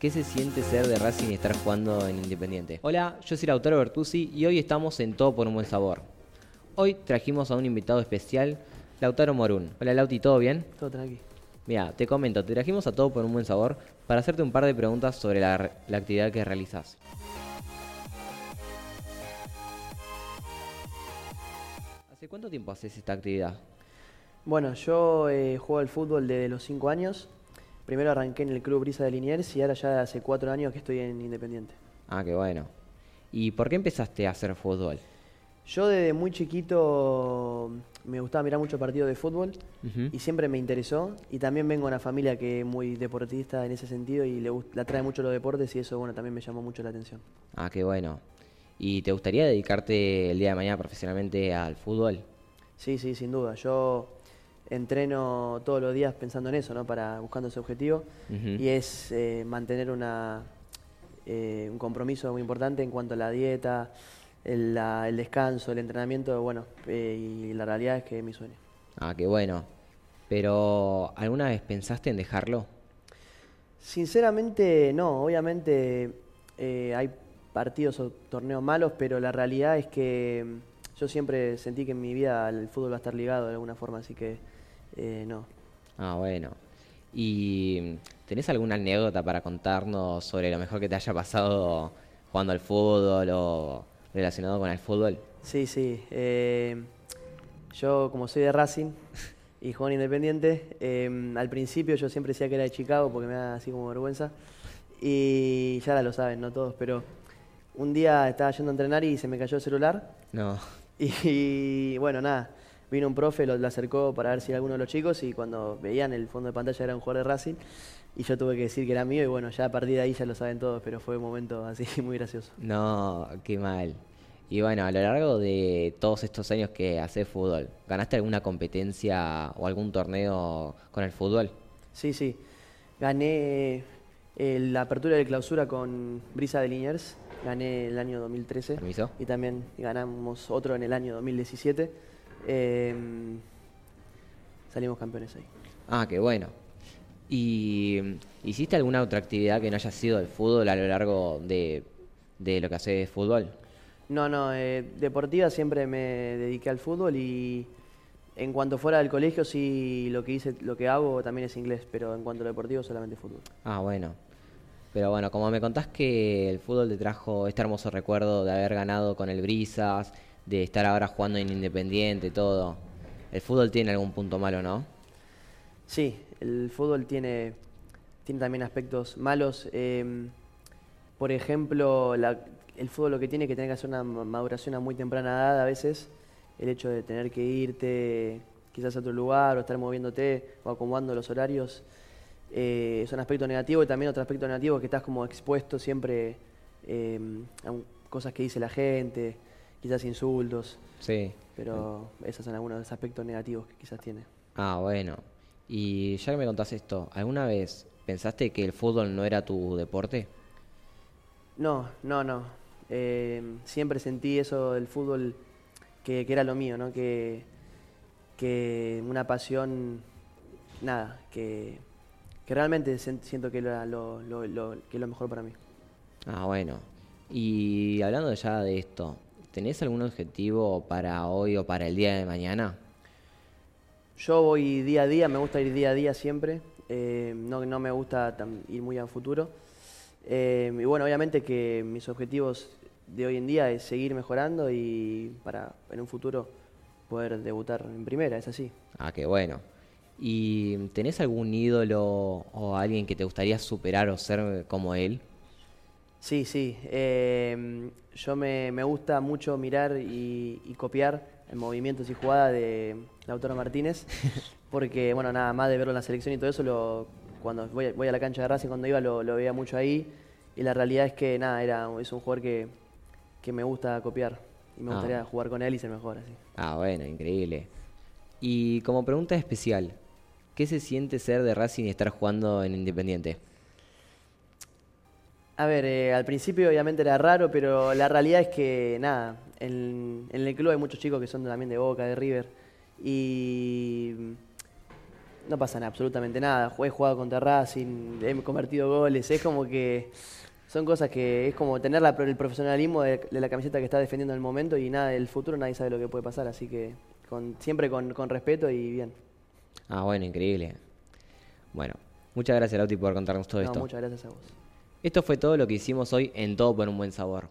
¿Qué se siente ser de Racing y estar jugando en Independiente? Hola, yo soy Lautaro Bertuzzi y hoy estamos en Todo por un Buen Sabor. Hoy trajimos a un invitado especial, Lautaro Morún. Hola Lauti, ¿todo bien? Todo tranqui. Mira, te comento, te trajimos a Todo por un Buen Sabor para hacerte un par de preguntas sobre la, la actividad que realizas. ¿Hace cuánto tiempo haces esta actividad? Bueno, yo eh, juego al fútbol desde los 5 años. Primero arranqué en el Club Brisa de Liniers y ahora ya hace 4 años que estoy en Independiente. Ah, qué bueno. ¿Y por qué empezaste a hacer fútbol? Yo desde muy chiquito me gustaba mirar mucho partidos de fútbol y siempre me interesó. Y también vengo de una familia que es muy deportista en ese sentido y le, le atrae mucho los deportes y eso bueno también me llamó mucho la atención. Ah, qué bueno. ¿Y te gustaría dedicarte el día de mañana profesionalmente al fútbol? Sí, sí, sin duda. Yo entreno todos los días pensando en eso, ¿no? Para buscando ese objetivo. Y es eh, mantener una, eh, un compromiso muy importante en cuanto a la dieta, el, la- el descanso, el entrenamiento, bueno, eh, y la realidad es que es mi sueño. Ah, qué bueno. Pero, ¿alguna vez pensaste en dejarlo? Sinceramente, no, obviamente eh, hay partidos o torneos malos, pero la realidad es que yo siempre sentí que en mi vida el fútbol va a estar ligado de alguna forma, así que eh, no. Ah, bueno. ¿Y tenés alguna anécdota para contarnos sobre lo mejor que te haya pasado jugando al fútbol o relacionado con el fútbol? Sí, sí. eh, yo, como soy de Racing y juego en Independiente, eh, al principio yo siempre decía que era de Chicago porque me da así como vergüenza. Y ya lo saben, no todos, pero un día estaba yendo a entrenar y se me cayó el celular. No. Y, bueno, nada, vino un profe, lo, lo acercó para ver si era alguno de los chicos y cuando veían el fondo de pantalla era un jugador de Racing. Y yo tuve que decir que era mío y bueno, ya a partir de ahí ya lo saben todos, pero fue un momento así muy gracioso. No, qué mal. Y bueno, a lo largo de todos estos años que haces fútbol, ¿ganaste alguna competencia o algún torneo con el fútbol? Sí, sí. Gané eh, la apertura de clausura con Brisa de Liniers. Gané el año 2013. ¿Permiso? Y también ganamos otro en el año 2017. Eh, salimos campeones ahí. Ah, qué bueno. ¿Y hiciste alguna otra actividad que no haya sido el fútbol a lo largo de, de lo que haces fútbol? No, no, eh, deportiva siempre me dediqué al fútbol y en cuanto fuera del colegio sí lo que hice, lo que hago también es inglés, pero en cuanto a lo deportivo solamente fútbol. Ah, bueno. Pero bueno, como me contás que el fútbol te trajo este hermoso recuerdo de haber ganado con el Brisas, de estar ahora jugando en Independiente, todo. El fútbol tiene algún punto malo, ¿no? Sí, el fútbol tiene, tiene también aspectos malos. eh, por ejemplo, el fútbol lo que tiene es que tener que hacer una ma- maduración a muy temprana edad a veces. El hecho de tener que irte quizás a otro lugar o estar moviéndote o acomodando los horarios eh, es un aspecto negativo y también otro aspecto negativo es que estás como expuesto siempre eh, a cosas que dice la gente, quizás insultos, Sí. pero esos son algunos de los aspectos negativos que quizás tiene. Ah, bueno. Y ya que me contás esto, ¿alguna vez pensaste que el fútbol no era tu deporte? No, no, no. Eh, siempre sentí eso del fútbol que, que era lo mío, ¿no? Que, que una pasión, nada, que, que realmente siento que era lo, lo- lo- que es lo mejor para mí. Ah, bueno. Y hablando ya de esto, ¿tenés algún objetivo para hoy o para el día de mañana? Yo voy día a día, me gusta ir día a día siempre, eh, no, no me gusta ir muy a futuro. Eh, y bueno, obviamente que mis objetivos de hoy en día es seguir mejorando y para en un futuro poder debutar en primera, es así. Ah, qué bueno. ¿Y tenés algún ídolo o alguien que te gustaría superar o ser como él? Sí, sí. eh, yo me, me gusta mucho mirar y, y copiar el movimientos y jugadas de Lautaro Martínez, porque, bueno, nada más de verlo en la selección y todo eso, lo, cuando voy, voy a la cancha de Racing, cuando iba, lo, lo veía mucho ahí, y la realidad es que, nada, era, es un jugador que, que me gusta copiar, y me Ah. gustaría jugar con él y ser mejor, así. Ah, bueno, increíble. Y como pregunta especial, ¿qué se siente ser de Racing y estar jugando en Independiente? A ver, eh, al principio obviamente era raro, pero la realidad es que nada, en, en el club hay muchos chicos que son también de Boca, de River, y no pasa nada, absolutamente nada. He jugado contra Racing, he convertido goles, es como que son cosas que es como tener la- el profesionalismo de, de la camiseta que está defendiendo en el momento y nada, el futuro nadie sabe lo que puede pasar, así que con, siempre con, con respeto y bien. Ah, bueno, increíble. Bueno, muchas gracias Lauti por contarnos todo No, esto. muchas gracias a vos. Esto fue todo lo que hicimos hoy en Todo por un Buen Sabor.